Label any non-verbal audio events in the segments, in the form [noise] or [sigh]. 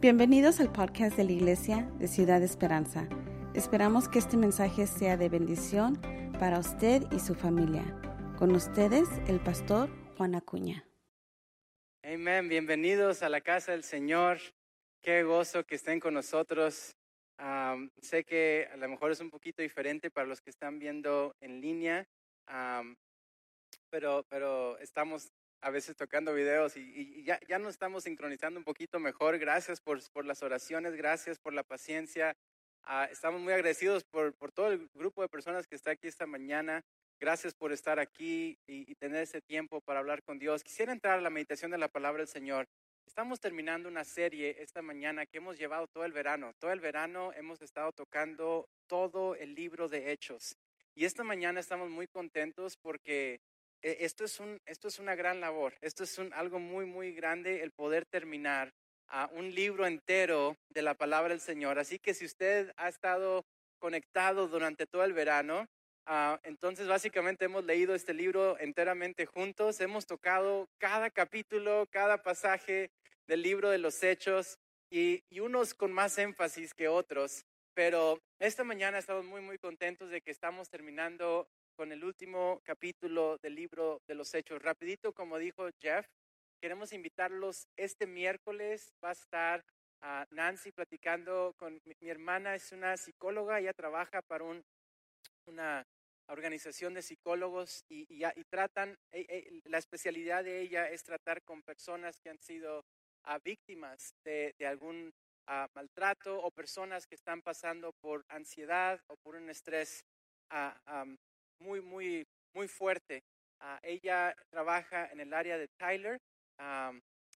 Bienvenidos al podcast de la Iglesia de Ciudad Esperanza. Esperamos que este mensaje sea de bendición para usted y su familia. Con ustedes, el pastor Juan Acuña. Amén, bienvenidos a la casa del Señor. Qué gozo que estén con nosotros. sé que a lo mejor es un poquito diferente para los que están viendo en línea, pero, pero estamos a veces tocando videos y, ya, ya, nos estamos sincronizando un poquito mejor. Gracias por, por las oraciones, gracias por la paciencia. Ah, estamos muy agradecidos por, por, todo el grupo de personas que está aquí esta mañana. Gracias por estar aquí y, tener ese tiempo para hablar con Dios. Quisiera entrar a la meditación de la palabra del Señor. Estamos terminando una serie esta mañana que hemos llevado todo el verano. Todo el verano hemos estado tocando todo el libro de Hechos. Y esta mañana estamos muy contentos porque esto es, un, esto es una gran labor, esto es un, algo muy, muy grande el poder terminar a un libro entero de la palabra del Señor. Así que si usted ha estado conectado durante todo el verano, ah, entonces básicamente hemos leído este libro enteramente juntos, hemos tocado cada capítulo, cada pasaje del libro de los hechos y, y unos con más énfasis que otros. Pero esta mañana estamos muy, muy contentos de que estamos terminando con el último capítulo del libro de los Hechos. Rapidito, como dijo Jeff, queremos invitarlos este miércoles. Va a estar ah, Nancy platicando con mi, hermana, es una psicóloga, ella trabaja para un, una organización de psicólogos y, y, tratan, e, e, la especialidad de ella es tratar con personas que han sido ah, víctimas de, de algún ah, maltrato o personas que están pasando por ansiedad o por un estrés muy, muy, muy fuerte. Ah, ella trabaja en el área de Tyler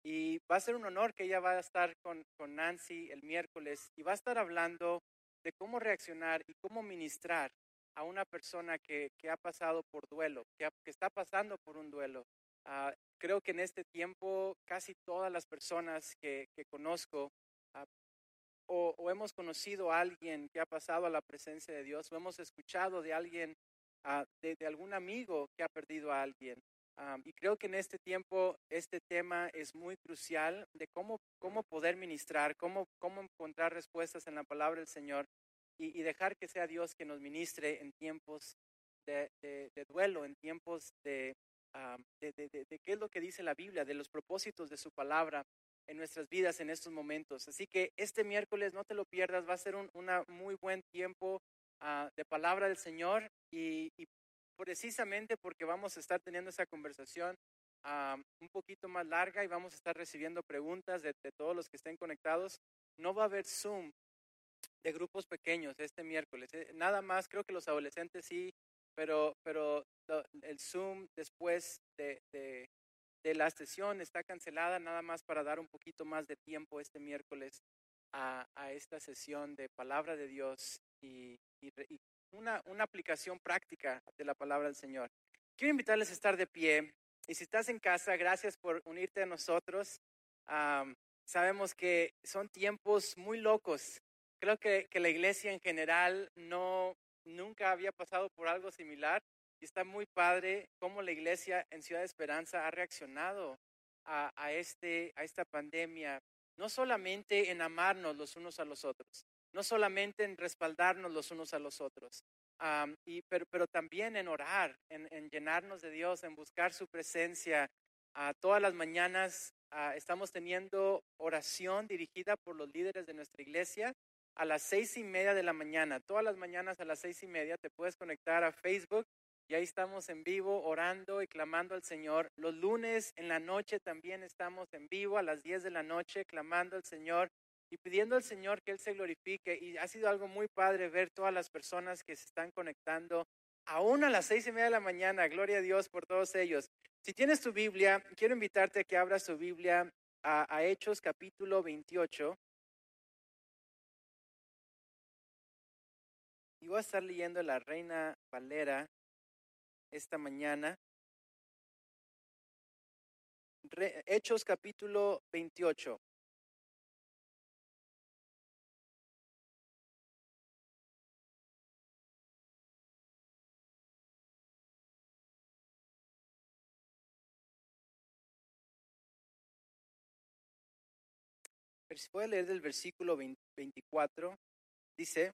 y va a ser un honor que ella va a estar con, con, Nancy el miércoles y va a estar hablando de cómo reaccionar y cómo ministrar a una persona que, que ha pasado por duelo, que, que, está pasando por un duelo. Ah, creo que en este tiempo casi todas las personas que, que conozco ah, o, o, hemos conocido a alguien que ha pasado a la presencia de Dios o hemos escuchado de alguien Ah, de, algún amigo que ha perdido a alguien. Y creo que en este tiempo este tema es muy crucial de cómo, cómo poder ministrar, cómo, cómo encontrar respuestas en la palabra del Señor y, dejar que sea Dios que nos ministre en tiempos de, duelo, en tiempos ah, de, de, qué es lo que dice la Biblia, de los propósitos de su palabra en nuestras vidas en estos momentos. Así que este miércoles no te lo pierdas, va a ser un una muy buen tiempo de palabra del Señor y, precisamente porque vamos a estar teniendo esa conversación un poquito más larga y vamos a estar recibiendo preguntas de, todos los que estén conectados, no va a haber Zoom de grupos pequeños este miércoles. Eh, nada más, creo que los adolescentes sí, pero, pero el Zoom después de, de, la sesión está cancelada nada más para dar un poquito más de tiempo este miércoles a, a esta sesión de palabra de Dios y, una, una aplicación práctica de la palabra del Señor. Quiero invitarles a estar de pie y si estás en casa, gracias por unirte a nosotros. sabemos que son tiempos muy locos. Creo que, que, la iglesia en general no nunca había pasado por algo similar y está muy padre cómo la iglesia en Ciudad de Esperanza ha reaccionado a, a, este, a esta pandemia, no solamente en amarnos los unos a los otros, no solamente en respaldarnos los unos a los otros, y, pero, pero, también en orar, en, llenarnos de Dios, en buscar su presencia. a todas las mañanas ah, estamos teniendo oración dirigida por los líderes de nuestra iglesia a las seis y media de la mañana. Todas las mañanas a las seis y media te puedes conectar a Facebook y ahí estamos en vivo orando y clamando al Señor. Los lunes en la noche también estamos en vivo a las diez de la noche clamando al Señor y pidiendo al Señor que Él se glorifique. Y ha sido algo muy padre ver todas las personas que se están conectando, aún a las seis y media de la mañana. Gloria a Dios por todos ellos. Si tienes tu Biblia, quiero invitarte a que abras tu Biblia a, Hechos capítulo 28. Y voy a estar leyendo la Reina Valera esta mañana. Hechos capítulo 28. Voy a leer del versículo 24, dice,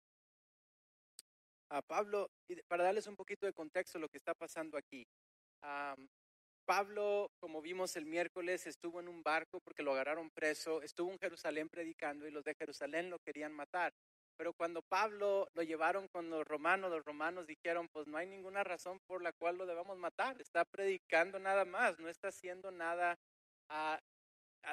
a Pablo, para darles un poquito de contexto lo que está pasando aquí. Pablo, como vimos el miércoles, estuvo en un barco porque lo agarraron preso, estuvo en Jerusalén predicando y los de Jerusalén lo querían matar. Pero cuando Pablo lo llevaron con los romanos, los romanos dijeron, pues no hay ninguna razón por la cual lo debamos matar, está predicando nada más, no está haciendo nada ah,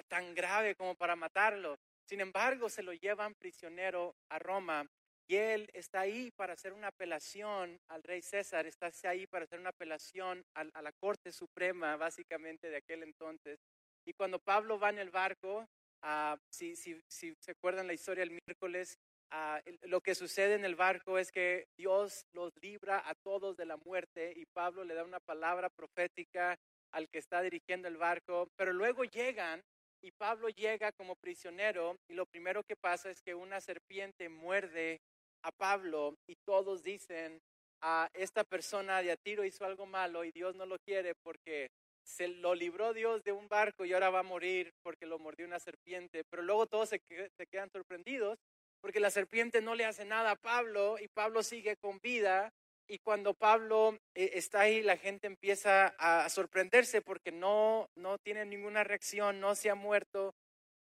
tan grave como para matarlo. Sin embargo, se lo llevan prisionero a Roma y él está ahí para hacer una apelación al rey César, está ahí para hacer una apelación a, la Corte Suprema, básicamente de aquel entonces. Y cuando Pablo va en el barco, ah, si, se acuerdan la historia del miércoles, ah, lo que sucede en el barco es que Dios los libra a todos de la muerte y Pablo le da una palabra profética al que está dirigiendo el barco, pero luego llegan y Pablo llega como prisionero y lo primero que pasa es que una serpiente muerde a Pablo y todos dicen, a esta persona de a tiro hizo algo malo y Dios no lo quiere porque se lo libró Dios de un barco y ahora va a morir porque lo mordió una serpiente. Pero luego todos se, se quedan sorprendidos porque la serpiente no le hace nada a Pablo y Pablo sigue con vida. Y cuando Pablo eh, está ahí, la gente empieza a sorprenderse porque no, no tiene ninguna reacción, no se ha muerto.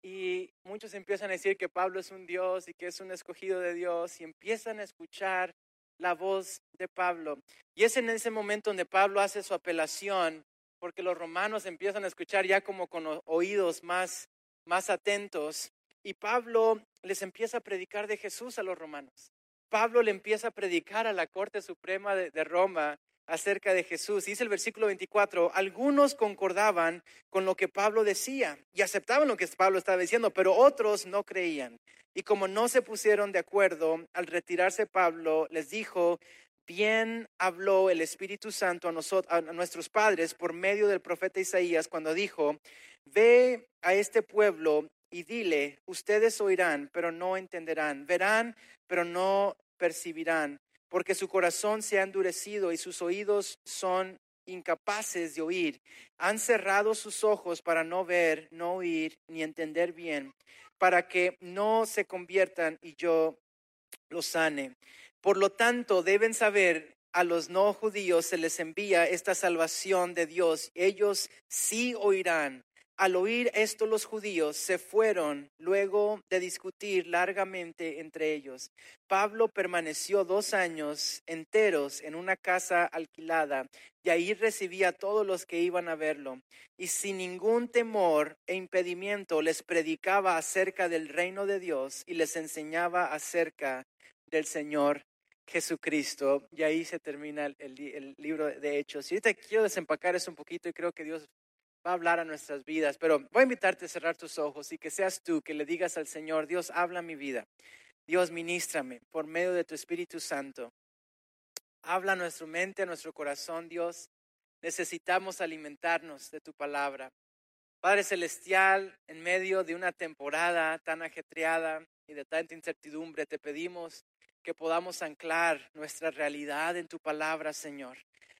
Y muchos empiezan a decir que Pablo es un Dios y que es un escogido de Dios y empiezan a escuchar la voz de Pablo. Y es en ese momento donde Pablo hace su apelación, porque los romanos empiezan a escuchar ya como con oídos más, más atentos. Y Pablo les empieza a predicar de Jesús a los romanos. Pablo le empieza a predicar a la Corte Suprema de Roma acerca de Jesús. Dice el versículo 24, algunos concordaban con lo que Pablo decía y aceptaban lo que Pablo estaba diciendo, pero otros no creían. Y como no se pusieron de acuerdo, al retirarse Pablo les dijo, bien habló el Espíritu Santo a, nosotros, a nuestros padres por medio del profeta Isaías cuando dijo, ve a este pueblo y dile, ustedes oirán, pero no entenderán, verán, pero no percibirán porque su corazón se ha endurecido y sus oídos son incapaces de oír. Han cerrado sus ojos para no ver, no oír, ni entender bien, para que no se conviertan y yo los sane. Por lo tanto, deben saber a los no judíos se les envía esta salvación de Dios. Ellos sí oirán al oír esto los judíos se fueron luego de discutir largamente entre ellos. Pablo permaneció dos años enteros en una casa alquilada y ahí recibía a todos los que iban a verlo. Y sin ningún temor e impedimento les predicaba acerca del reino de Dios y les enseñaba acerca del Señor Jesucristo. Y ahí se termina el, libro de Hechos. Y ahorita quiero desempacar eso un poquito y creo que Dios va a hablar a nuestras vidas, pero voy a invitarte a cerrar tus ojos y que seas tú que le digas al Señor, Dios, habla mi vida. Dios, ministrame por medio de tu Espíritu Santo. Habla a nuestra mente, a nuestro corazón, Dios. Necesitamos alimentarnos de tu palabra. Padre Celestial, en medio de una temporada tan ajetreada y de tanta incertidumbre, te pedimos que podamos anclar nuestra realidad en tu palabra, Señor.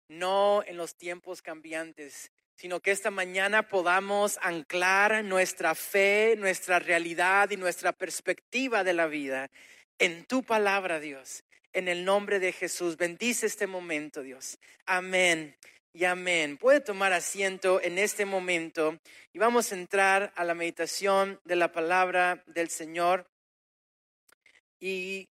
No en los tiempos cambiantes, sino que esta mañana podamos anclar nuestra fe, nuestra realidad y nuestra perspectiva de la vida en tu palabra, Dios. En el nombre de Jesús, bendice este momento, Dios. Amén y amén. Puede tomar asiento en este momento y vamos a entrar a la meditación de la palabra del Señor. Y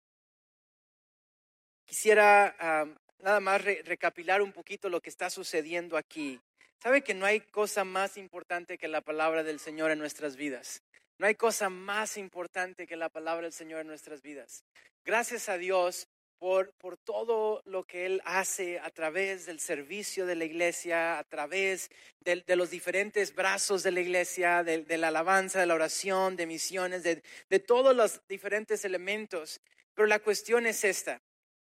quisiera ah, nada más recapilar un poquito lo que está sucediendo aquí. ¿Sabe que no hay cosa más importante que la palabra del Señor en nuestras vidas? No hay cosa más importante que la palabra del Señor en nuestras vidas. Gracias a Dios por, por todo lo que Él hace a través del servicio de la iglesia, a través de, los diferentes brazos de la iglesia, de, la alabanza, de la oración, de misiones, de, de todos los diferentes elementos. Pero la cuestión es esta,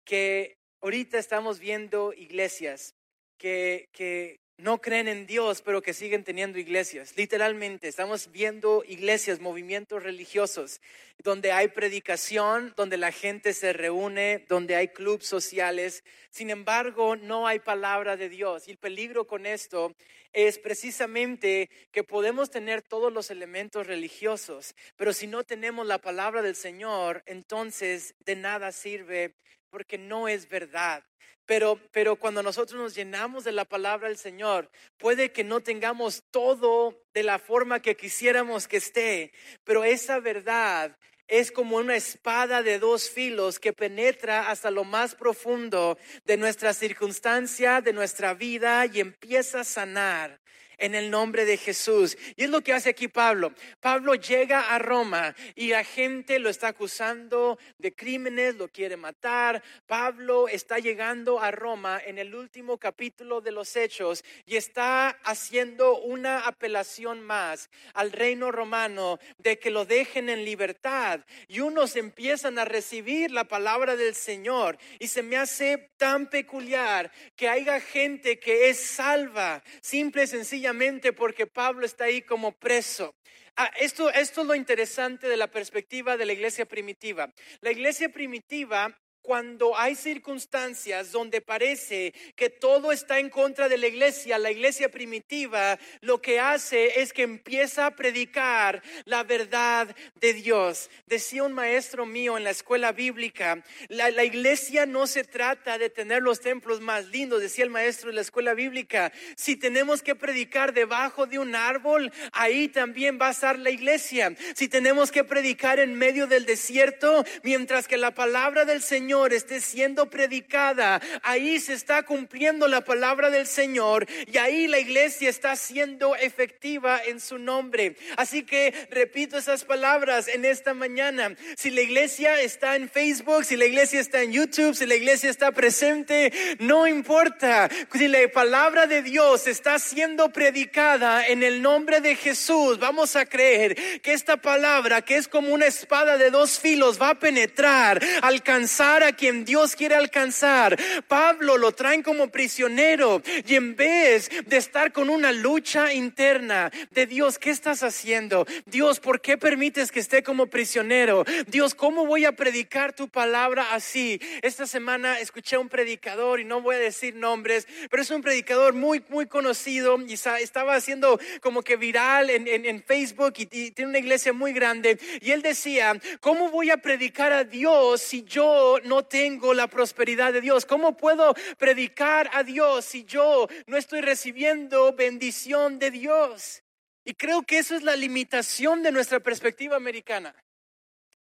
que ahorita estamos viendo iglesias que, que, no creen en Dios, pero que siguen teniendo iglesias. Literalmente, estamos viendo iglesias, movimientos religiosos, donde hay predicación, donde la gente se reúne, donde hay clubes sociales. Sin embargo, no hay palabra de Dios. Y el peligro con esto es precisamente que podemos tener todos los elementos religiosos, pero si no tenemos la palabra del Señor, entonces de nada sirve porque no es verdad. Pero, pero cuando nosotros nos llenamos de la palabra del Señor, puede que no tengamos todo de la forma que quisiéramos que esté, pero esa verdad es como una espada de dos filos que penetra hasta lo más profundo de nuestra circunstancia, de nuestra vida y empieza a sanar en el nombre de Jesús. Y es lo que hace aquí Pablo. Pablo llega a Roma y la gente lo está acusando de crímenes, lo quiere matar. Pablo está llegando a Roma en el último capítulo de los Hechos y está haciendo una apelación más al reino romano de que lo dejen en libertad. Y unos empiezan a recibir la palabra del Señor y se me hace tan peculiar que haya gente que es salva, simple y sencilla porque Pablo está ahí como preso. Ah, esto, esto es lo interesante de la perspectiva de la iglesia primitiva. La iglesia primitiva cuando hay circunstancias donde parece que todo está en contra de la iglesia, la iglesia primitiva lo que hace es que empieza a predicar la verdad de Dios. Decía un maestro mío en la escuela bíblica, la, la iglesia no se trata de tener los templos más lindos, decía el maestro de la escuela bíblica, si tenemos que predicar debajo de un árbol, ahí también va a estar la iglesia. Si tenemos que predicar en medio del desierto, mientras que la palabra del Señor esté siendo predicada, ahí se está cumpliendo la palabra del Señor y ahí la iglesia está siendo efectiva en su nombre. Así que repito esas palabras en esta mañana. Si la iglesia está en Facebook, si la iglesia está en YouTube, si la iglesia está presente, no importa. Si la palabra de Dios está siendo predicada en el nombre de Jesús, vamos a creer que esta palabra, que es como una espada de dos filos, va a penetrar, alcanzar a quien Dios quiere alcanzar. Pablo lo traen como prisionero y en vez de estar con una lucha interna de Dios, ¿qué estás haciendo? Dios, ¿por qué permites que esté como prisionero? Dios, ¿cómo voy a predicar tu palabra así? Esta semana escuché a un predicador y no voy a decir nombres, pero es un predicador muy, muy conocido y estaba haciendo como que viral en, en, Facebook y, y tiene una iglesia muy grande. Y él decía, ¿cómo voy a predicar a Dios si yo no tengo la prosperidad de Dios? ¿Cómo puedo predicar a Dios si yo no estoy recibiendo bendición de Dios? Y creo que eso es la limitación de nuestra perspectiva americana.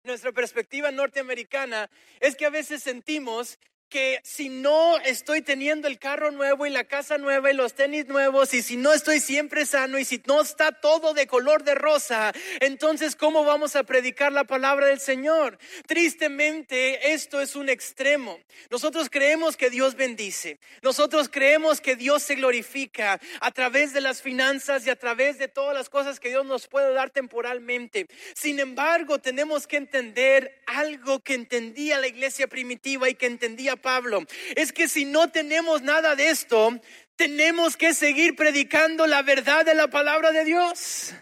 Nuestra perspectiva norteamericana es que a veces sentimos que si no estoy teniendo el carro nuevo y la casa nueva y los tenis nuevos y si no estoy siempre sano y si no está todo de color de rosa, entonces ¿cómo vamos a predicar la palabra del Señor? Tristemente esto es un extremo. Nosotros creemos que Dios bendice. Nosotros creemos que Dios se glorifica a través de las finanzas y a través de todas las cosas que Dios nos puede dar temporalmente. Sin embargo, tenemos que entender algo que entendía la iglesia primitiva y que entendía Pablo, es que si no tenemos nada de esto, tenemos que seguir predicando la verdad de la palabra de Dios.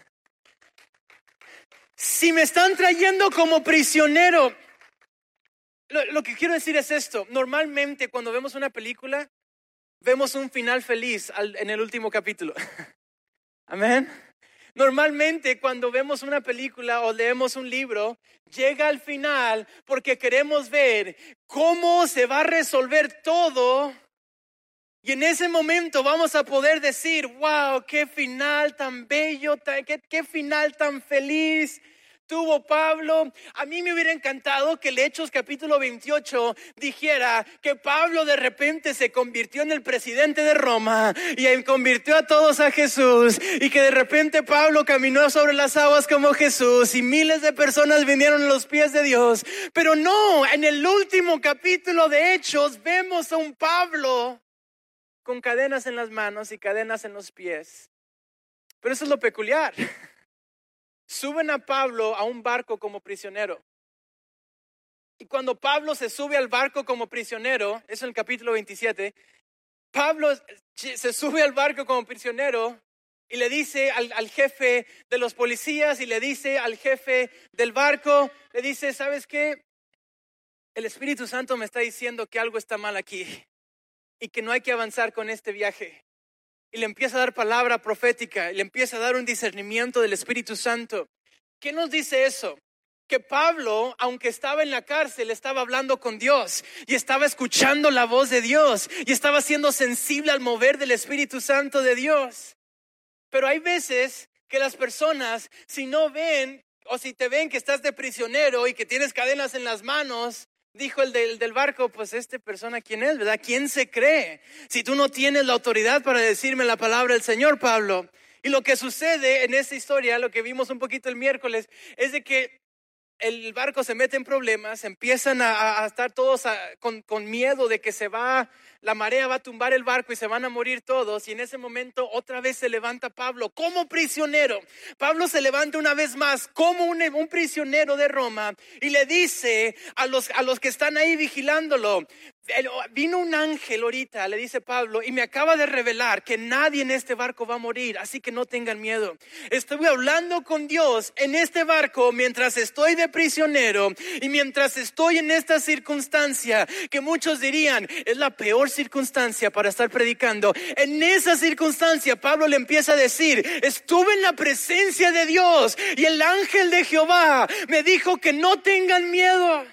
Si me están trayendo como prisionero, lo, que quiero decir es esto, normalmente cuando vemos una película, vemos un final feliz en el último capítulo. [laughs] Amén. Normalmente cuando vemos una película o leemos un libro, llega al final porque queremos ver cómo se va a resolver todo. Y en ese momento vamos a poder decir, wow, qué final tan bello, qué, final tan feliz tuvo Pablo. A mí me hubiera encantado que el Hechos capítulo 28 dijera que Pablo de repente se convirtió en el presidente de Roma y convirtió a todos a Jesús y que de repente Pablo caminó sobre las aguas como Jesús y miles de personas vinieron a los pies de Dios. Pero no, en el último capítulo de Hechos vemos a un Pablo con cadenas en las manos y cadenas en los pies. Pero eso es lo peculiar [laughs] suben a Pablo a un barco como prisionero. Y cuando Pablo se sube al barco como prisionero, eso en el capítulo 27, Pablo se sube al barco como prisionero y le dice al, al, jefe de los policías y le dice al jefe del barco, le dice, ¿sabes qué? El Espíritu Santo me está diciendo que algo está mal aquí y que no hay que avanzar con este viaje. Y le empieza a dar palabra profética, y le empieza a dar un discernimiento del Espíritu Santo. ¿Qué nos dice eso? que Pablo, aunque estaba en la cárcel, estaba hablando con Dios y estaba escuchando la voz de Dios y estaba siendo sensible al mover del Espíritu Santo de Dios. Pero hay veces que las personas, si no ven o si te ven que estás de prisionero y que tienes cadenas en las manos, Dijo el del, del, barco, pues esta persona, ¿quién es? ¿Verdad? ¿Quién se cree? Si tú no tienes la autoridad para decirme la palabra del Señor, Pablo. Y lo que sucede en esta historia, lo que vimos un poquito el miércoles, es de que el barco se mete en problemas, empiezan a, estar todos con, con miedo de que se va la marea va a tumbar el barco y se van a morir todos. Y en ese momento otra vez se levanta Pablo como prisionero. Pablo se levanta una vez más como un, un prisionero de Roma y le dice a los, a los que están ahí vigilándolo, Vino un ángel ahorita, le dice Pablo, y me acaba de revelar que nadie en este barco va a morir, así que no tengan miedo. Estuve hablando con Dios en este barco mientras estoy de prisionero y mientras estoy en esta circunstancia que muchos dirían es la peor circunstancia para estar predicando. En esa circunstancia Pablo le empieza a decir, estuve en la presencia de Dios y el ángel de Jehová me dijo que no tengan miedo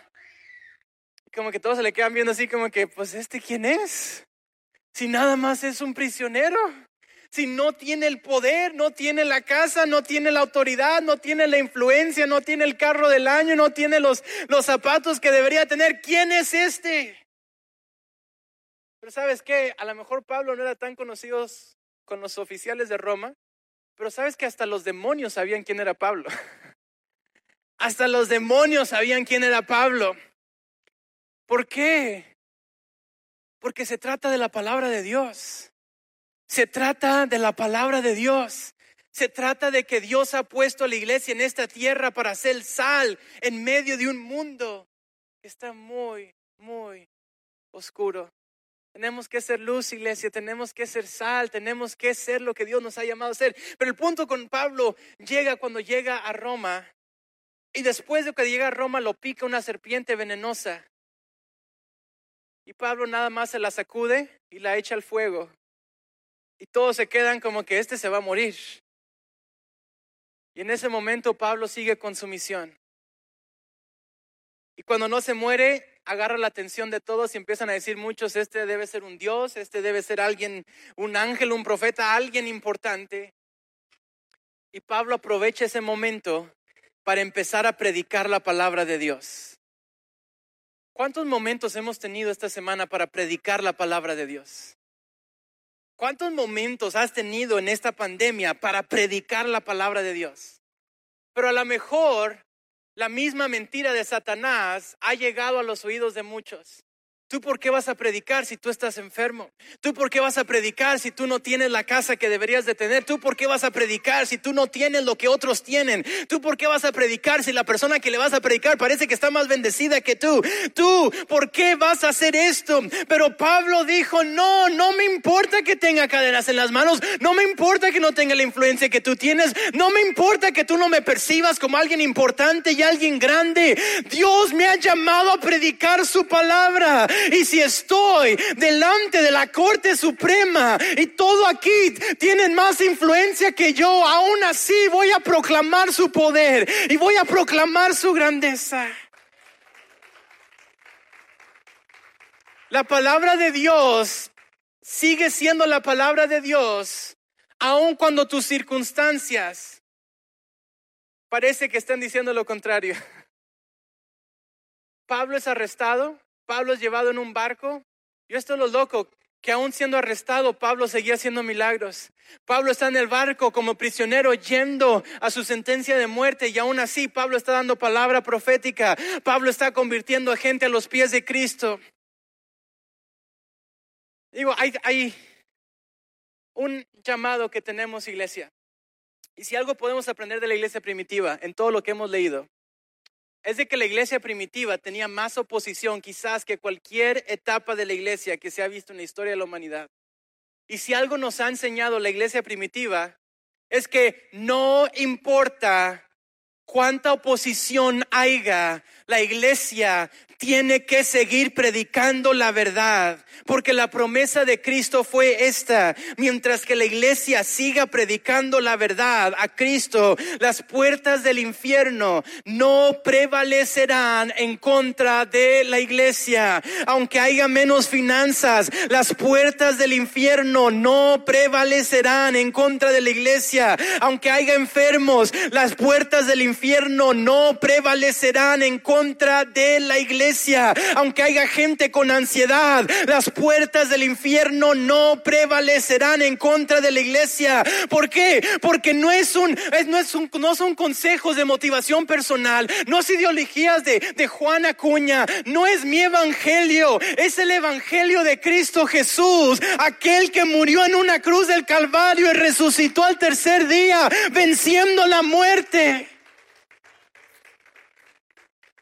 como que todos se le quedan viendo así como que, pues este quién es? Si nada más es un prisionero, si no tiene el poder, no tiene la casa, no tiene la autoridad, no tiene la influencia, no tiene el carro del año, no tiene los, los zapatos que debería tener, ¿quién es este? Pero sabes qué, a lo mejor Pablo no era tan conocido con los oficiales de Roma, pero sabes que hasta los demonios sabían quién era Pablo. [laughs] Hasta los demonios sabían quién era Pablo. ¿Por qué? Porque se trata de la palabra de Dios. Se trata de la palabra de Dios. Se trata de que Dios ha puesto a la iglesia en esta tierra para hacer sal en medio de un mundo que está muy, muy oscuro. Tenemos que ser luz, iglesia, tenemos que ser sal, tenemos que ser lo que Dios nos ha llamado a ser. Pero el punto con Pablo llega cuando llega a Roma y después de que llega a Roma lo pica una serpiente venenosa. Y Pablo nada más se la sacude y la echa al fuego. Y todos se quedan como que este se va a morir. Y en ese momento Pablo sigue con su misión. Y cuando no se muere, agarra la atención de todos y empiezan a decir muchos, este debe ser un Dios, este debe ser alguien, un ángel, un profeta, alguien importante. Y Pablo aprovecha ese momento para empezar a predicar la palabra de Dios. ¿Cuántos momentos hemos tenido esta semana para predicar la palabra de Dios? ¿Cuántos momentos has tenido en esta pandemia para predicar la palabra de Dios? Pero a lo mejor la misma mentira de Satanás ha llegado a los oídos de muchos. ¿Tú por qué vas a predicar si tú estás enfermo? ¿Tú por qué vas a predicar si tú no tienes la casa que deberías de tener? ¿Tú por qué vas a predicar si tú no tienes lo que otros tienen? ¿Tú por qué vas a predicar si la persona que le vas a predicar parece que está más bendecida que tú? ¿Tú por qué vas a hacer esto? Pero Pablo dijo, no, no me importa que tenga cadenas en las manos, no me importa que no tenga la influencia que tú tienes, no me importa que tú no me percibas como alguien importante y alguien grande. Dios me ha llamado a predicar su palabra. Y si estoy delante de la Corte Suprema y todo aquí tienen más influencia que yo, aún así voy a proclamar su poder y voy a proclamar su grandeza. La palabra de Dios sigue siendo la palabra de Dios, aun cuando tus circunstancias parece que están diciendo lo contrario. [laughs] Pablo es arrestado, Pablo es llevado en un barco. Yo estoy lo loco, que aún siendo arrestado, Pablo seguía haciendo milagros. Pablo está en el barco como prisionero yendo a su sentencia de muerte y aún así Pablo está dando palabra profética. Pablo está convirtiendo a gente a los pies de Cristo. Digo, hay un llamado que tenemos, iglesia. Y si algo podemos aprender de la iglesia primitiva en todo lo que hemos leído, es de que la iglesia primitiva tenía más oposición quizás que cualquier etapa de la iglesia que se ha visto en la historia de la humanidad. Y si algo nos ha enseñado la iglesia primitiva, es que no importa cuánta oposición haya, la iglesia tiene que seguir predicando la verdad, porque la promesa de Cristo fue esta. Mientras que la iglesia siga predicando la verdad a Cristo, las puertas del infierno no prevalecerán en contra de la iglesia. Aunque haya menos finanzas, las puertas del infierno no prevalecerán en contra de la iglesia. Aunque haya enfermos, las puertas del infierno no prevalecerán en contra de la iglesia aunque haya gente con ansiedad, las puertas del infierno no prevalecerán en contra de la iglesia. ¿Por qué? Porque no es un, no es un, no son consejos de motivación personal, no es ideologías de, de Juan Acuña, no es mi evangelio, es el evangelio de Cristo Jesús, aquel que murió en una cruz del Calvario y resucitó al tercer día, venciendo la muerte.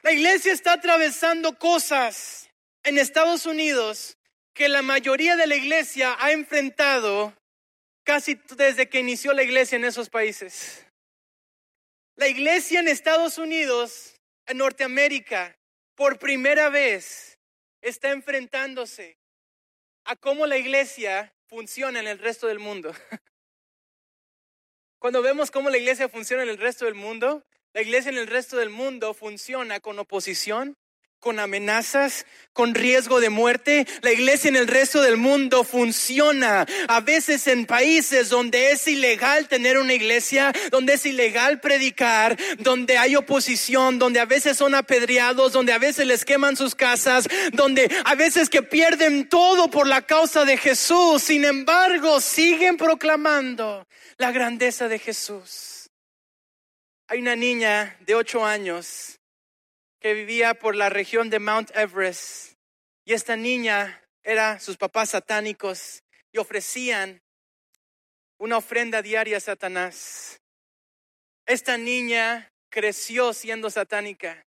La iglesia está atravesando cosas en Estados Unidos que la mayoría de la iglesia ha enfrentado casi desde que inició la iglesia en esos países. La iglesia en Estados Unidos, en Norteamérica, por primera vez está enfrentándose a cómo la iglesia funciona en el resto del mundo. [laughs] Cuando vemos cómo la iglesia funciona en el resto del mundo, la iglesia en el resto del mundo funciona con oposición, con amenazas, con riesgo de muerte. La iglesia en el resto del mundo funciona a veces en países donde es ilegal tener una iglesia, donde es ilegal predicar, donde hay oposición, donde a veces son apedreados, donde a veces les queman sus casas, donde a veces que pierden todo por la causa de Jesús. Sin embargo, siguen proclamando la grandeza de Jesús. Hay una niña de ocho años que vivía por la región de Mount Everest y esta niña era sus papás satánicos y ofrecían una ofrenda diaria a Satanás. Esta niña creció siendo satánica.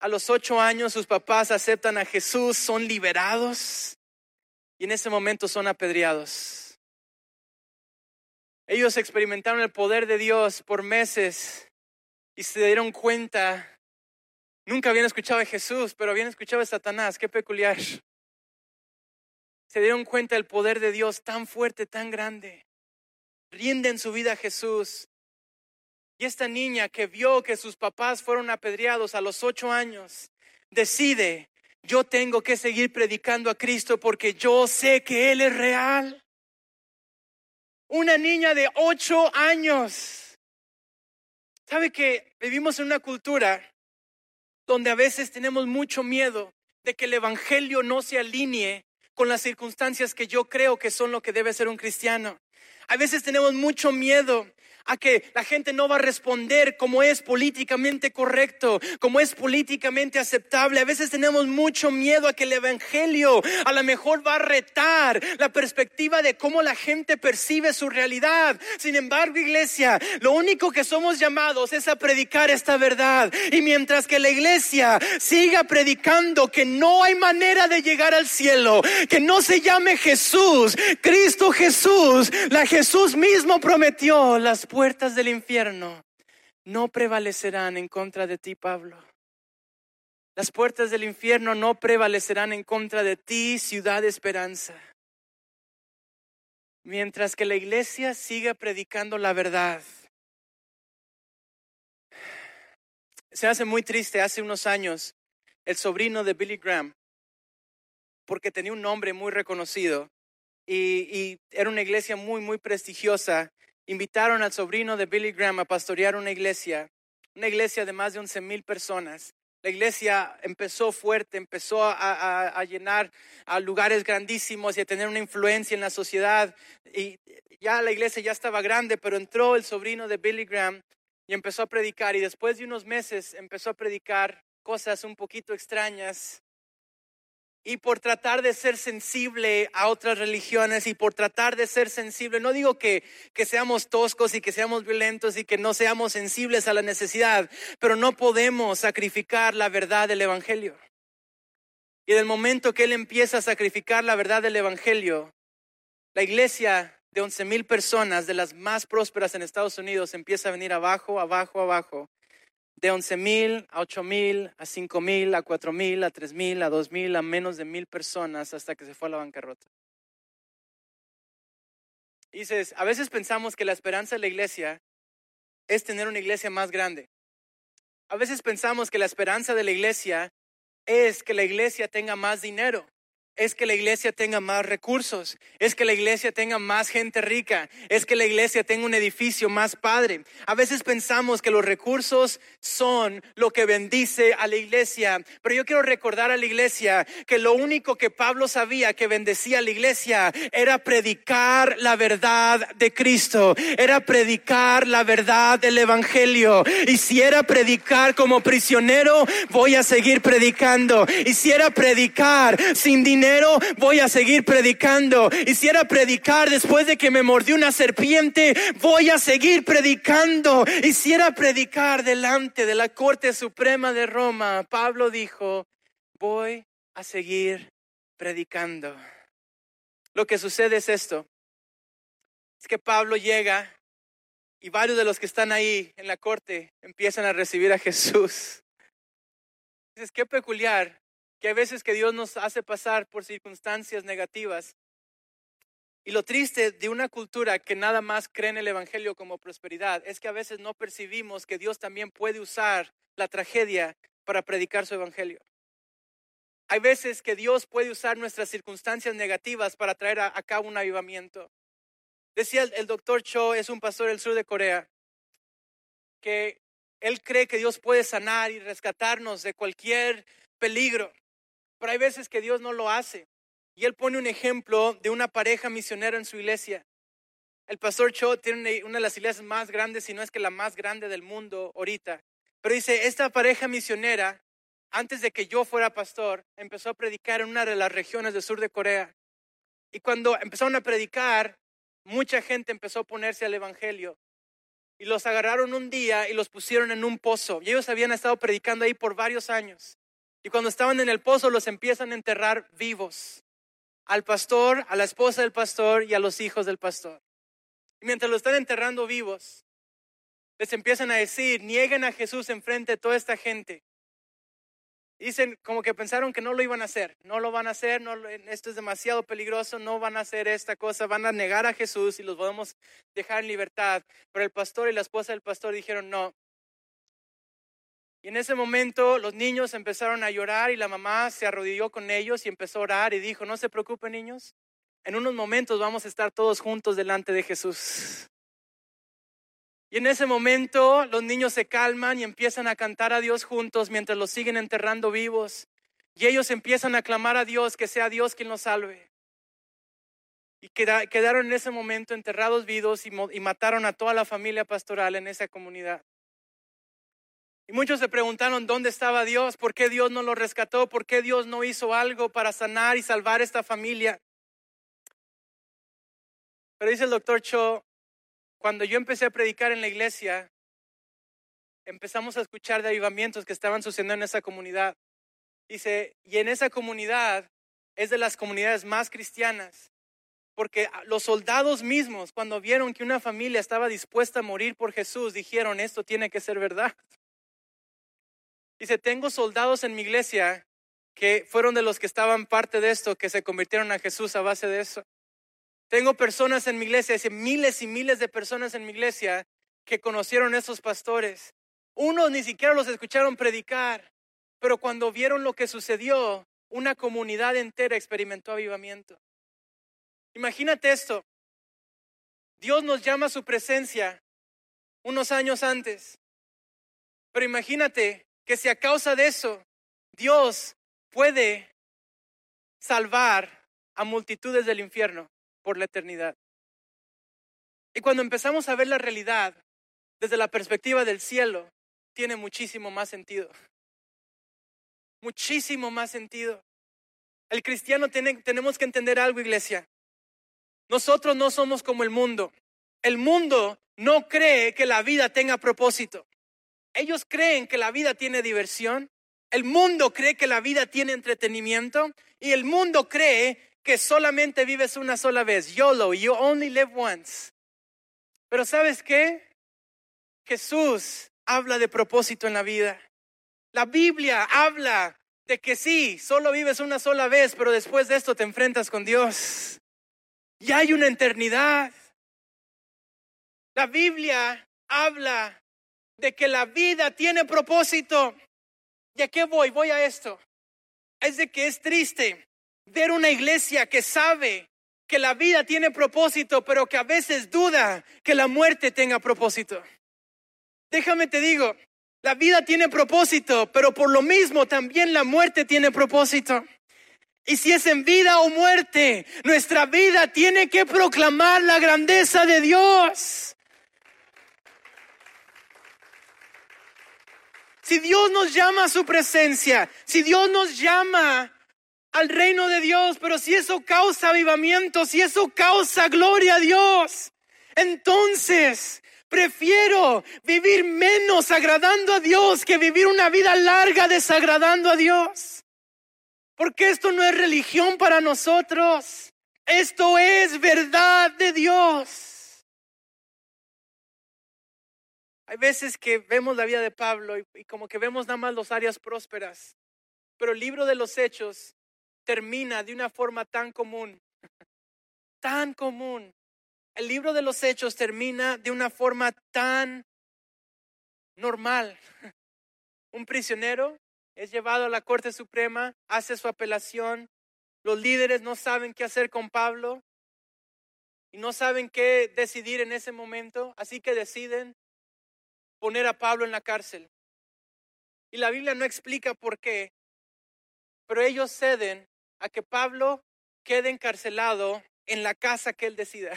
A los ocho años sus papás aceptan a Jesús, son liberados y en ese momento son apedreados. Ellos experimentaron el poder de Dios por meses y se dieron cuenta, nunca habían escuchado de Jesús, pero habían escuchado de Satanás, qué peculiar. Se dieron cuenta del poder de Dios tan fuerte, tan grande. Rinden su vida a Jesús. Y esta niña que vio que sus papás fueron apedreados a los ocho años, decide, yo tengo que seguir predicando a Cristo porque yo sé que Él es real. Una niña de ocho años ¿Sabe que vivimos en una cultura donde a veces tenemos mucho miedo de que el Evangelio no se alinee con las circunstancias que yo creo que son lo que debe ser un cristiano? A veces tenemos mucho miedo a que la gente no va a responder como es políticamente correcto, como es políticamente aceptable. A veces tenemos mucho miedo a que el Evangelio a lo mejor va a retar la perspectiva de cómo la gente percibe su realidad. Sin embargo, iglesia, lo único que somos llamados es a predicar esta verdad. Y mientras que la iglesia siga predicando que no hay manera de llegar al cielo, que no se llame Jesús, Cristo Jesús, la Jesús mismo prometió las puertas del infierno no prevalecerán en contra de ti, Pablo. Las puertas del infierno no prevalecerán en contra de ti, ciudad de esperanza. Mientras que la iglesia siga predicando la verdad. Se hace muy triste hace unos años el sobrino de Billy Graham, porque tenía un nombre muy reconocido y, y era una iglesia muy, muy prestigiosa invitaron al sobrino de Billy Graham a pastorear una iglesia, una iglesia de más de 11 mil personas. La iglesia empezó fuerte, empezó a, llenar a lugares grandísimos y a tener una influencia en la sociedad. Y ya la iglesia ya estaba grande, pero entró el sobrino de Billy Graham y empezó a predicar. Y después de unos meses empezó a predicar cosas un poquito extrañas y por tratar de ser sensible a otras religiones y por tratar de ser sensible, no digo que, que seamos toscos y que seamos violentos y que no seamos sensibles a la necesidad, pero no podemos sacrificar la verdad del Evangelio. Y del momento que Él empieza a sacrificar la verdad del Evangelio, la iglesia de 11 mil personas, de las más prósperas en Estados Unidos, empieza a venir abajo, abajo, abajo. De 11 mil a 8 mil, a 5 mil, a 4 mil, a 3 mil, a 2 mil, a menos de mil personas hasta que se fue a la bancarrota. Dices, a veces pensamos que la esperanza de la iglesia es tener una iglesia más grande. A veces pensamos que la esperanza de la iglesia es que la iglesia tenga más dinero es que la iglesia tenga más recursos, es que la iglesia tenga más gente rica, es que la iglesia tenga un edificio más padre. A veces pensamos que los recursos son lo que bendice a la iglesia, pero yo quiero recordar a la iglesia que lo único que Pablo sabía que bendecía a la iglesia era predicar la verdad de Cristo, era predicar la verdad del Evangelio. Y si era predicar como prisionero, voy a seguir predicando. Y predicar sin dinero, voy a seguir predicando. Y si era predicar después de que me mordió una serpiente, voy a seguir predicando. Y si era predicar delante de la Corte Suprema de Roma, Pablo dijo, voy a seguir predicando. Lo que sucede es esto. Es que Pablo llega y varios de los que están ahí en la corte empiezan a recibir a Jesús. Es que peculiar que hay veces que Dios nos hace pasar por circunstancias negativas. Y lo triste de una cultura que nada más cree en el Evangelio como prosperidad es que a veces no percibimos que Dios también puede usar la tragedia para predicar su Evangelio. Hay veces que Dios puede usar nuestras circunstancias negativas para traer a, cabo un avivamiento. Decía el, el doctor Cho, es un pastor del sur de Corea, que él cree que Dios puede sanar y rescatarnos de cualquier peligro. Pero hay veces que Dios no lo hace. Y él pone un ejemplo de una pareja misionera en su iglesia. El pastor Cho tiene una de las iglesias más grandes, si no es que la más grande del mundo ahorita. Pero dice, esta pareja misionera, antes de que yo fuera pastor, empezó a predicar en una de las regiones del sur de Corea. Y cuando empezaron a predicar, mucha gente empezó a ponerse al Evangelio. Y los agarraron un día y los pusieron en un pozo. Y ellos habían estado predicando ahí por varios años. Y cuando estaban en el pozo los empiezan a enterrar vivos. Al pastor, a la esposa del pastor y a los hijos del pastor. Y mientras lo están enterrando vivos, les empiezan a decir, nieguen a Jesús enfrente de toda esta gente. Dicen como que pensaron que no lo iban a hacer, no lo van a hacer, no, esto es demasiado peligroso, no van a hacer esta cosa, van a negar a Jesús y los podemos dejar en libertad. Pero el pastor y la esposa del pastor dijeron, no, y en ese momento los niños empezaron a llorar y la mamá se arrodilló con ellos y empezó a orar y dijo, no se preocupen niños, en unos momentos vamos a estar todos juntos delante de Jesús. Y en ese momento los niños se calman y empiezan a cantar a Dios juntos mientras los siguen enterrando vivos. Y ellos empiezan a clamar a Dios que sea Dios quien los salve. Y quedaron en ese momento enterrados vivos y mataron a toda la familia pastoral en esa comunidad. Y muchos se preguntaron dónde estaba Dios, por qué Dios no lo rescató, por qué Dios no hizo algo para sanar y salvar esta familia. Pero dice el doctor Cho, cuando yo empecé a predicar en la iglesia, empezamos a escuchar de avivamientos que estaban sucediendo en esa comunidad. Dice, y en esa comunidad es de las comunidades más cristianas, porque los soldados mismos, cuando vieron que una familia estaba dispuesta a morir por Jesús, dijeron, esto tiene que ser verdad. Dice, tengo soldados en mi iglesia que fueron de los que estaban parte de esto, que se convirtieron a Jesús a base de eso. Tengo personas en mi iglesia, dice, miles y miles de personas en mi iglesia que conocieron a esos pastores. Unos ni siquiera los escucharon predicar, pero cuando vieron lo que sucedió, una comunidad entera experimentó avivamiento. Imagínate esto. Dios nos llama a su presencia unos años antes. Pero imagínate que si a causa de eso Dios puede salvar a multitudes del infierno por la eternidad. Y cuando empezamos a ver la realidad desde la perspectiva del cielo, tiene muchísimo más sentido. Muchísimo más sentido. El cristiano tiene, tenemos que entender algo, iglesia. Nosotros no somos como el mundo. El mundo no cree que la vida tenga propósito. Ellos creen que la vida tiene diversión, el mundo cree que la vida tiene entretenimiento y el mundo cree que solamente vives una sola vez. YOLO, you only live once. Pero ¿sabes qué? Jesús habla de propósito en la vida. La Biblia habla de que sí, solo vives una sola vez, pero después de esto te enfrentas con Dios. Y hay una eternidad. La Biblia habla de que la vida tiene propósito. ¿Y a qué voy? Voy a esto. Es de que es triste ver una iglesia que sabe que la vida tiene propósito, pero que a veces duda que la muerte tenga propósito. Déjame te digo, la vida tiene propósito, pero por lo mismo también la muerte tiene propósito. Y si es en vida o muerte, nuestra vida tiene que proclamar la grandeza de Dios. Si Dios nos llama a su presencia, si Dios nos llama al reino de Dios, pero si eso causa avivamiento, si eso causa gloria a Dios, entonces prefiero vivir menos agradando a Dios que vivir una vida larga desagradando a Dios. Porque esto no es religión para nosotros, esto es verdad de Dios. Hay veces que vemos la vida de Pablo y, como que vemos nada más las áreas prósperas, pero el libro de los hechos termina de una forma tan común, tan común. El libro de los hechos termina de una forma tan normal. Un prisionero es llevado a la Corte Suprema, hace su apelación, los líderes no saben qué hacer con Pablo y no saben qué decidir en ese momento, así que deciden poner a Pablo en la cárcel. Y la Biblia no explica por qué, pero ellos ceden a que Pablo quede encarcelado en la casa que él decida.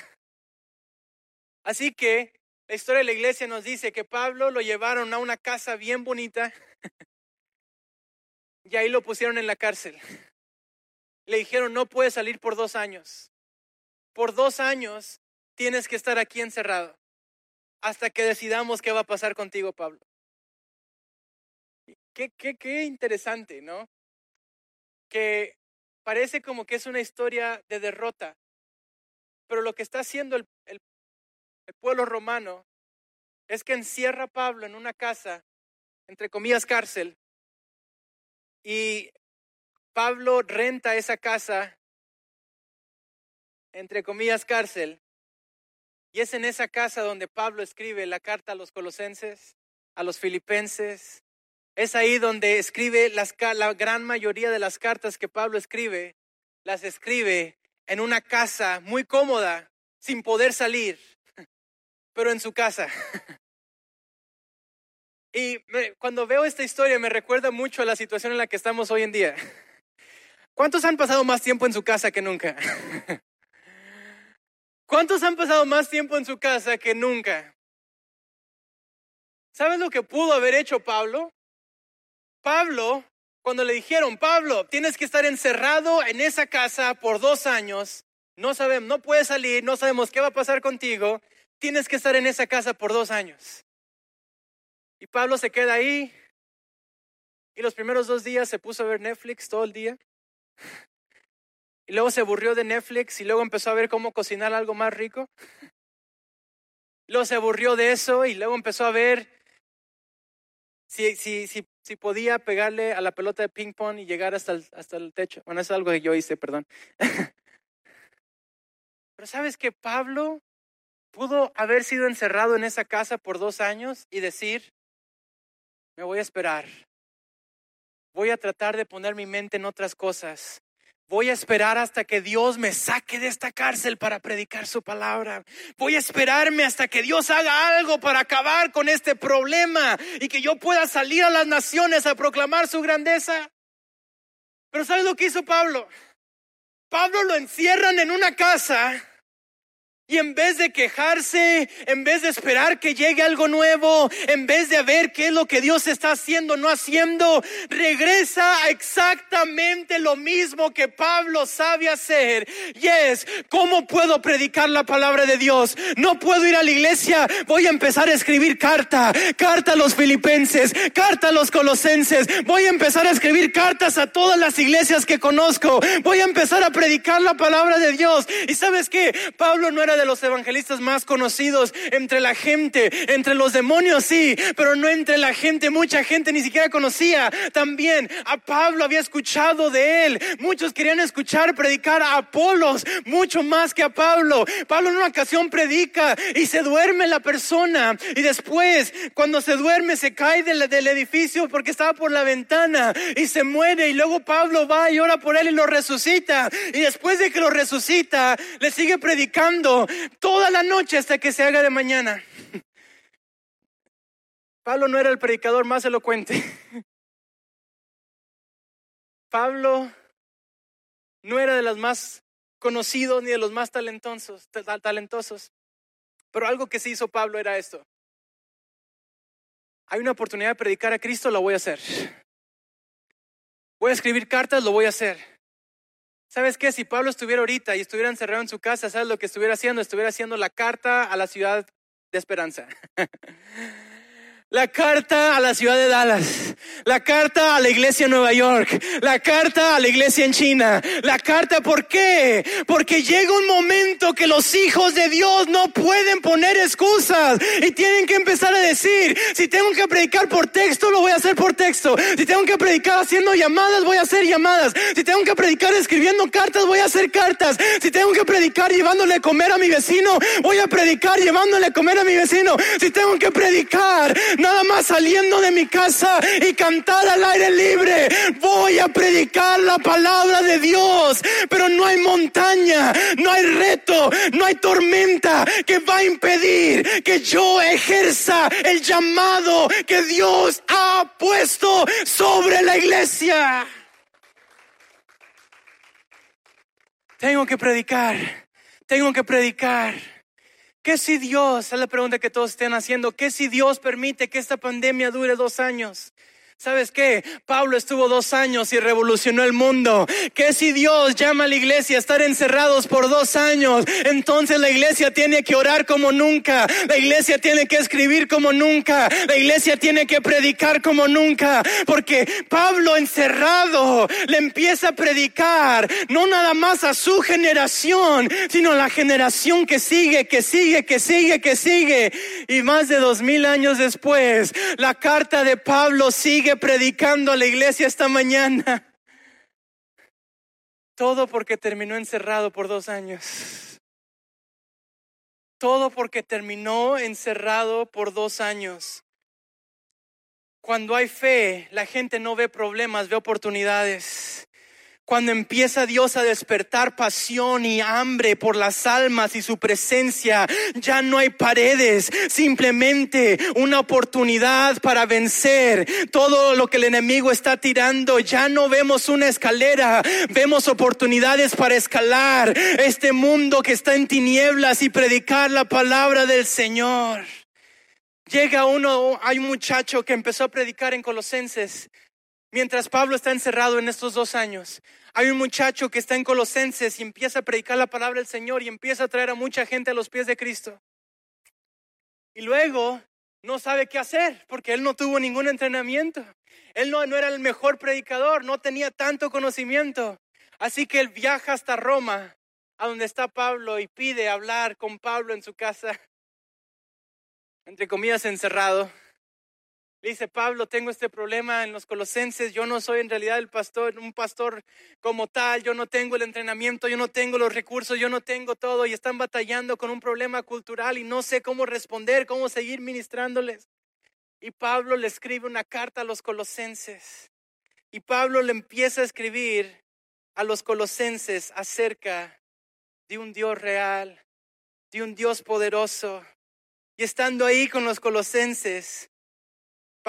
Así que la historia de la iglesia nos dice que Pablo lo llevaron a una casa bien bonita y ahí lo pusieron en la cárcel. Le dijeron, no puedes salir por dos años. Por dos años tienes que estar aquí encerrado hasta que decidamos qué va a pasar contigo, Pablo. Qué, qué, qué interesante, ¿no? Que parece como que es una historia de derrota, pero lo que está haciendo el, el, el pueblo romano es que encierra a Pablo en una casa, entre comillas cárcel, y Pablo renta esa casa, entre comillas cárcel, y es en esa casa donde Pablo escribe la carta a los colosenses, a los filipenses. Es ahí donde escribe la gran mayoría de las cartas que Pablo escribe, las escribe en una casa muy cómoda, sin poder salir, pero en su casa. Y cuando veo esta historia me recuerda mucho a la situación en la que estamos hoy en día. ¿Cuántos han pasado más tiempo en su casa que nunca? ¿Cuántos han pasado más tiempo en su casa que nunca? ¿Sabes lo que pudo haber hecho Pablo? Pablo, cuando le dijeron, Pablo, tienes que estar encerrado en esa casa por dos años, no sabemos, no puedes salir, no sabemos qué va a pasar contigo, tienes que estar en esa casa por dos años. Y Pablo se queda ahí y los primeros dos días se puso a ver Netflix todo el día. Y luego se aburrió de Netflix y luego empezó a ver cómo cocinar algo más rico. [laughs] Luego se aburrió de eso y luego empezó a ver si, si, si, si podía pegarle a la pelota de ping pong y llegar hasta el, hasta el techo. Bueno, eso es algo que yo hice, perdón. [laughs] Pero sabes que Pablo pudo haber sido encerrado en esa casa por dos años y decir, me voy a esperar. Voy a tratar de poner mi mente en otras cosas. Voy a esperar hasta que Dios me saque de esta cárcel para predicar su palabra. Voy a esperarme hasta que Dios haga algo para acabar con este problema y que yo pueda salir a las naciones a proclamar su grandeza. Pero ¿sabes lo que hizo Pablo? Pablo lo encierran en una casa Y en vez de quejarse, en vez de esperar que llegue algo nuevo, en vez de ver qué es lo que Dios está haciendo, no haciendo, regresa a exactamente lo mismo que Pablo sabe hacer. Y es, ¿cómo puedo predicar la palabra de Dios? No puedo ir a la iglesia, voy a empezar a escribir carta, carta a los filipenses, carta a los colosenses, voy a empezar a escribir cartas a todas las iglesias que conozco, voy a empezar a predicar la palabra de Dios. Y sabes qué, Pablo no era de los evangelistas más conocidos entre la gente, entre los demonios sí, pero no entre la gente. Mucha gente ni siquiera conocía. También a Pablo había escuchado de él. Muchos querían escuchar predicar a Apolos mucho más que a Pablo. Pablo en una ocasión predica y se duerme la persona y después cuando se duerme se cae del, edificio porque estaba por la ventana y se muere y luego Pablo va y ora por él y lo resucita y después de que lo resucita le sigue predicando toda la noche hasta que se haga de mañana. [laughs] Pablo no era el predicador más elocuente. [laughs] Pablo no era de los más conocidos ni de los más talentosos. Pero algo que sí hizo Pablo era esto. Hay una oportunidad de predicar a Cristo, lo voy a hacer. Voy a escribir cartas, lo voy a hacer. ¿Sabes qué? Si Pablo estuviera ahorita y estuviera encerrado en su casa, ¿sabes lo que estuviera haciendo? Estuviera haciendo la carta a la ciudad de esperanza. [laughs] La carta a la ciudad de Dallas, la carta a la iglesia en Nueva York, la carta a la iglesia en China, la carta, ¿por qué? Porque llega un momento que los hijos de Dios no pueden poner excusas y tienen que empezar a decir, si tengo que predicar por texto, lo voy a hacer por texto, si tengo que predicar haciendo llamadas, voy a hacer llamadas, si tengo que predicar escribiendo cartas, voy a hacer cartas, si tengo que predicar llevándole a comer a mi vecino, voy a predicar llevándole a comer a mi vecino, si tengo que predicar nada más saliendo de mi casa y cantar al aire libre. Voy a predicar la palabra de Dios, pero no hay montaña, no hay reto, no hay tormenta que va a impedir que yo ejerza el llamado que Dios ha puesto sobre la iglesia. Tengo que predicar, tengo que predicar. ¿Qué si Dios, es la pregunta que todos estén haciendo, qué si Dios permite que esta pandemia dure dos años? ¿Sabes qué? Pablo estuvo dos años y revolucionó el mundo. ¿Qué si Dios llama a la iglesia a estar encerrados por dos años? Entonces la iglesia tiene que orar como nunca. La iglesia tiene que escribir como nunca. La iglesia tiene que predicar como nunca. Porque Pablo encerrado le empieza a predicar no nada más a su generación, sino a la generación que sigue, que sigue, que sigue, que sigue. Y más de dos mil años después, la carta de Pablo sigue predicando a la iglesia esta mañana. Todo porque terminó encerrado por dos años. Todo porque terminó encerrado por dos años. Cuando hay fe, la gente no ve problemas, ve oportunidades. Cuando empieza Dios a despertar pasión y hambre por las almas y su presencia, ya no hay paredes, simplemente una oportunidad para vencer todo lo que el enemigo está tirando. Ya no vemos una escalera, vemos oportunidades para escalar este mundo que está en tinieblas y predicar la palabra del Señor. Llega uno, hay un muchacho que empezó a predicar en Colosenses Mientras Pablo está encerrado en estos dos años, hay un muchacho que está en Colosenses y empieza a predicar la palabra del Señor y empieza a traer a mucha gente a los pies de Cristo. Y luego no sabe qué hacer porque él no tuvo ningún entrenamiento. Él no, era el mejor predicador, no tenía tanto conocimiento. Así que él viaja hasta Roma, a donde está Pablo, y pide hablar con Pablo en su casa, entre comillas encerrado. Le dice, Pablo, tengo este problema en los colosenses, yo no soy en realidad el pastor, un pastor como tal, yo no tengo el entrenamiento, yo no tengo los recursos, yo no tengo todo y están batallando con un problema cultural y no sé cómo responder, cómo seguir ministrándoles. Y Pablo le escribe una carta a los colosenses y Pablo le empieza a escribir a los colosenses acerca de un Dios real, de un Dios poderoso. Y estando ahí con los colosenses,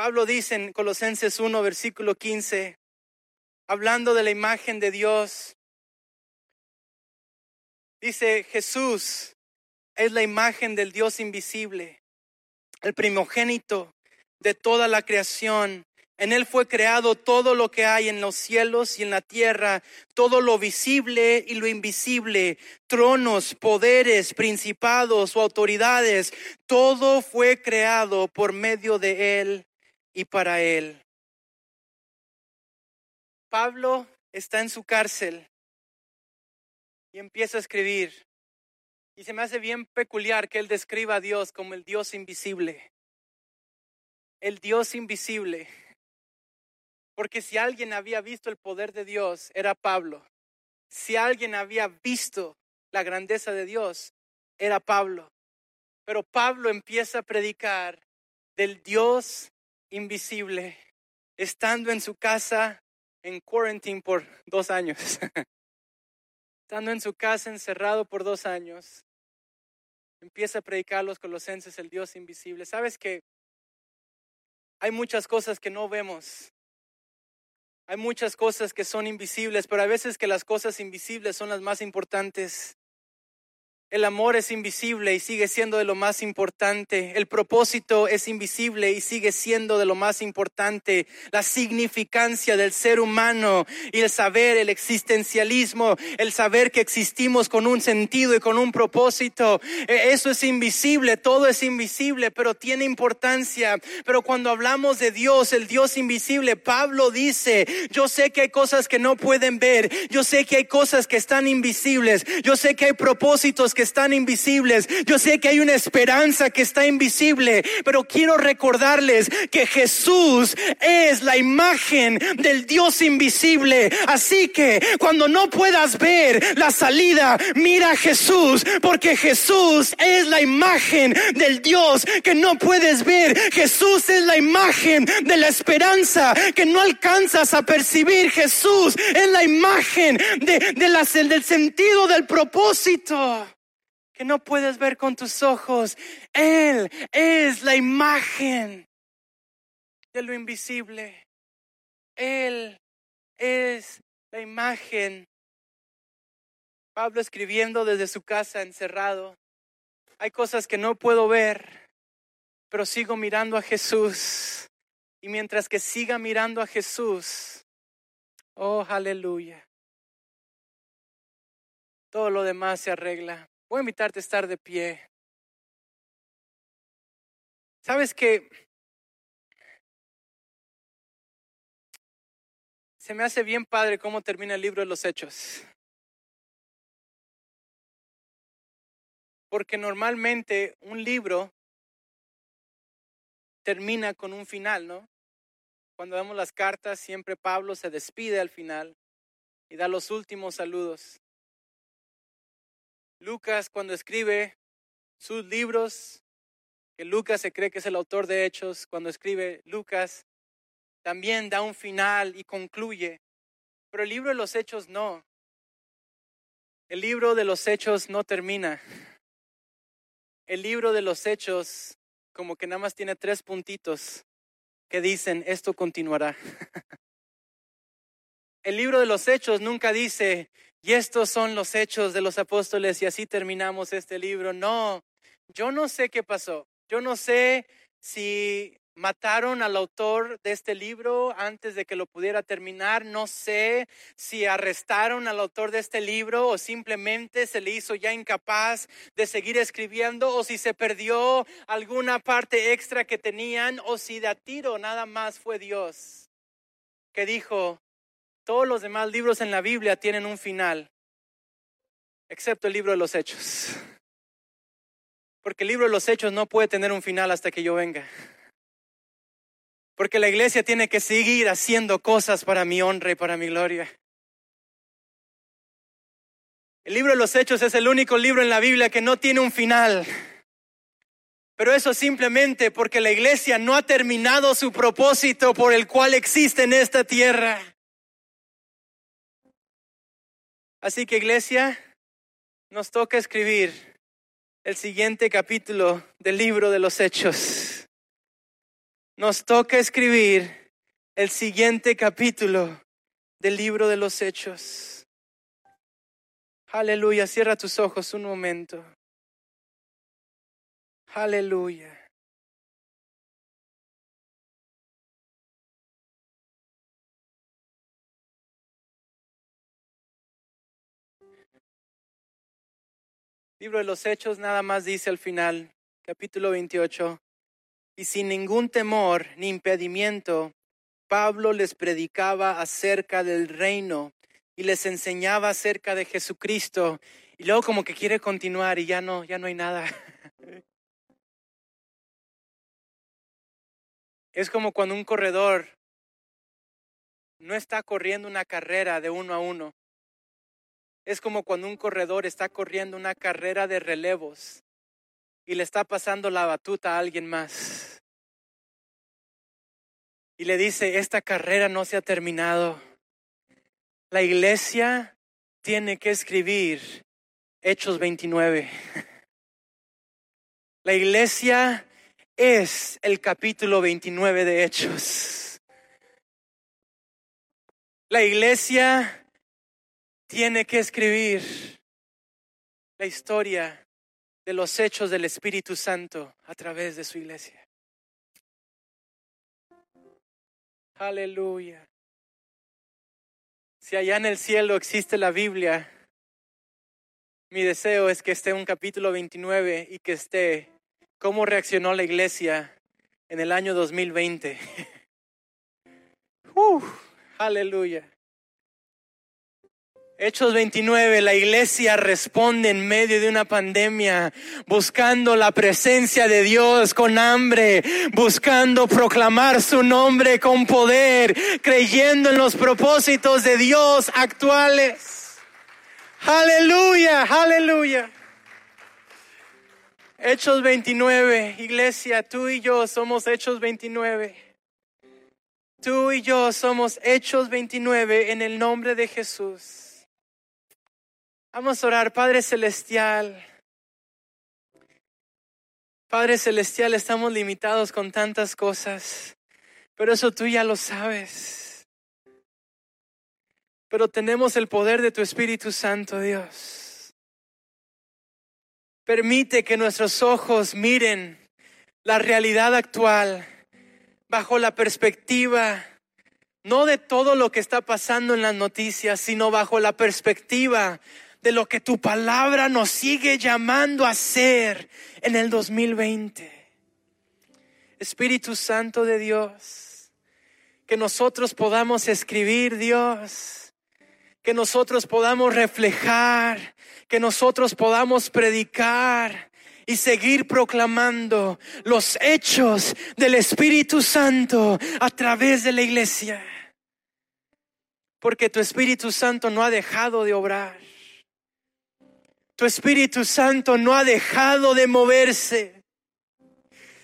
Pablo dice en Colosenses 1, versículo 15, hablando de la imagen de Dios, dice Jesús es la imagen del Dios invisible, el primogénito de toda la creación. En Él fue creado todo lo que hay en los cielos y en la tierra, todo lo visible y lo invisible, tronos, poderes, principados o autoridades, todo fue creado por medio de Él y para Él. Pablo está en su cárcel y empieza a escribir. Y se me hace bien peculiar que él describa a Dios como el Dios invisible. El Dios invisible. Porque si alguien había visto el poder de Dios, era Pablo. Si alguien había visto la grandeza de Dios, era Pablo. Pero Pablo empieza a predicar del Dios invisible, estando en su casa en quarantine por dos años. [laughs] estando en su casa encerrado por dos años, empieza a predicar a los colosenses el Dios invisible. ¿Sabes que hay muchas cosas que no vemos hay muchas cosas que son invisibles, pero hay veces que las cosas invisibles son las más importantes. El amor es invisible y sigue siendo de lo más importante. El propósito es invisible y sigue siendo de lo más importante. La significancia del ser humano y el saber, el existencialismo, el saber que existimos con un sentido y con un propósito. E, eso es invisible, todo es invisible, pero tiene importancia. Pero cuando hablamos de Dios, el Dios invisible, Pablo dice, yo sé que hay cosas que no pueden ver, yo sé que hay cosas que están invisibles, yo sé que hay propósitos que están invisibles. Yo sé que hay una esperanza que está invisible, pero quiero recordarles que Jesús es la imagen del Dios invisible. Así que cuando no puedas ver la salida, mira a Jesús, porque Jesús es la imagen del Dios que no puedes ver. Jesús es la imagen de la esperanza que no alcanzas a percibir. Jesús es la imagen de, de del sentido del propósito que no puedes ver con tus ojos. Él es la imagen de lo invisible. Él es la imagen. Pablo escribiendo desde su casa encerrado. Hay cosas que no puedo ver, pero sigo mirando a Jesús. Y mientras que siga mirando a Jesús, oh, aleluya, todo lo demás se arregla. Voy a invitarte a estar de pie. ¿Sabes que se me hace bien padre cómo termina el libro de los hechos? Porque normalmente un libro termina con un final, ¿no? Cuando damos las cartas, siempre Pablo se despide al final y da los últimos saludos. Lucas cuando escribe sus libros, que Lucas se cree que es el autor de Hechos, cuando escribe Lucas, también da un final y concluye. Pero el libro de los Hechos no. El libro de los Hechos no termina. El libro de los Hechos como que nada más tiene tres puntitos que dicen, esto continuará. [laughs] El libro de los Hechos nunca dice, y estos son los hechos de los apóstoles y así terminamos este libro. No, yo no sé qué pasó. Yo no sé si mataron al autor de este libro antes de que lo pudiera terminar. No sé si arrestaron al autor de este libro o simplemente se le hizo ya incapaz de seguir escribiendo o si se perdió alguna parte extra que tenían o si de a tiro nada más fue Dios que dijo, todos los demás libros en la Biblia tienen un final, excepto el libro de los Hechos. Porque el libro de los Hechos no puede tener un final hasta que yo venga. Porque la iglesia tiene que seguir haciendo cosas para mi honra y para mi gloria. El libro de los Hechos es el único libro en la Biblia que no tiene un final. Pero eso simplemente porque la iglesia no ha terminado su propósito por el cual existe en esta tierra. Así que iglesia, nos toca escribir el siguiente capítulo del libro de los Hechos. Nos toca escribir el siguiente capítulo del libro de los Hechos. Aleluya, cierra tus ojos un momento. Aleluya. Libro de los Hechos nada más dice al final, capítulo 28, y sin ningún temor ni impedimento, Pablo les predicaba acerca del reino y les enseñaba acerca de Jesucristo. Y luego como que quiere continuar y ya no, ya no hay nada. Es como cuando un corredor no está corriendo una carrera de uno a uno. Es como cuando un corredor está corriendo una carrera de relevos y le está pasando la batuta a alguien más. Y le dice, esta carrera no se ha terminado. La iglesia tiene que escribir Hechos 29. [laughs] La iglesia es el capítulo 29 de Hechos. La iglesia tiene que escribir la historia de los hechos del Espíritu Santo a través de su iglesia. Aleluya. Si allá en el cielo existe la Biblia, mi deseo es que esté un capítulo 29 y que esté cómo reaccionó la iglesia en el año 2020. [laughs] aleluya. Hechos 29, la iglesia responde en medio de una pandemia, buscando la presencia de Dios con hambre, buscando proclamar su nombre con poder, creyendo en los propósitos de Dios actuales. Aleluya, aleluya. Hechos 29, iglesia, tú y yo somos Hechos 29. Tú y yo somos Hechos 29 en el nombre de Jesús. Vamos a orar, Padre Celestial. Padre Celestial, estamos limitados con tantas cosas, pero eso tú ya lo sabes. Pero tenemos el poder de tu Espíritu Santo, Dios. Permite que nuestros ojos miren la realidad actual bajo la perspectiva no de todo lo que está pasando en las noticias, sino bajo la perspectiva de lo que tu palabra nos sigue llamando a hacer en el 2020. Espíritu Santo de Dios, que nosotros podamos escribir, Dios, que nosotros podamos reflejar, que nosotros podamos predicar y seguir proclamando los hechos del Espíritu Santo a través de la iglesia. Porque tu Espíritu Santo no ha dejado de obrar. Tu Espíritu Santo no ha dejado de moverse.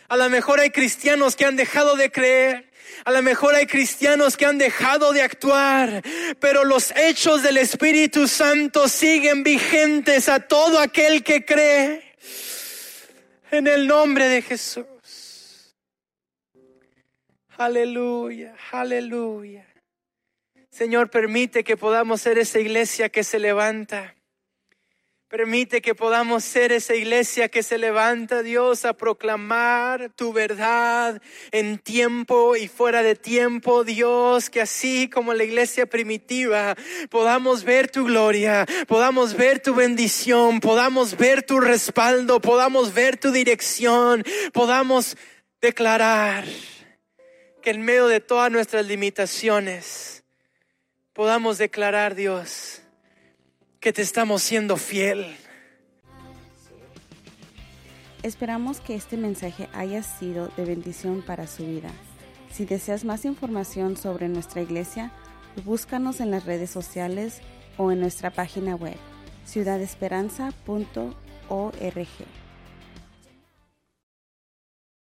A lo mejor hay cristianos que han dejado de creer. A lo mejor hay cristianos que han dejado de actuar, pero los hechos del Espíritu Santo siguen vigentes a todo aquel que cree. En el nombre de Jesús. Aleluya, aleluya. Señor, permite que podamos ser esa iglesia que se levanta Permite que podamos ser esa iglesia que se levanta, Dios, a proclamar tu verdad en tiempo y fuera de tiempo, Dios, que así como la iglesia primitiva podamos ver tu gloria, podamos ver tu bendición, podamos ver tu respaldo, podamos ver tu dirección, podamos declarar que en medio de todas nuestras limitaciones podamos declarar, Dios, te estamos siendo fiel. Esperamos que este mensaje haya sido de bendición para su vida. Si deseas más información sobre nuestra iglesia, búscanos en las redes sociales o en nuestra página web ciudadesperanza.org.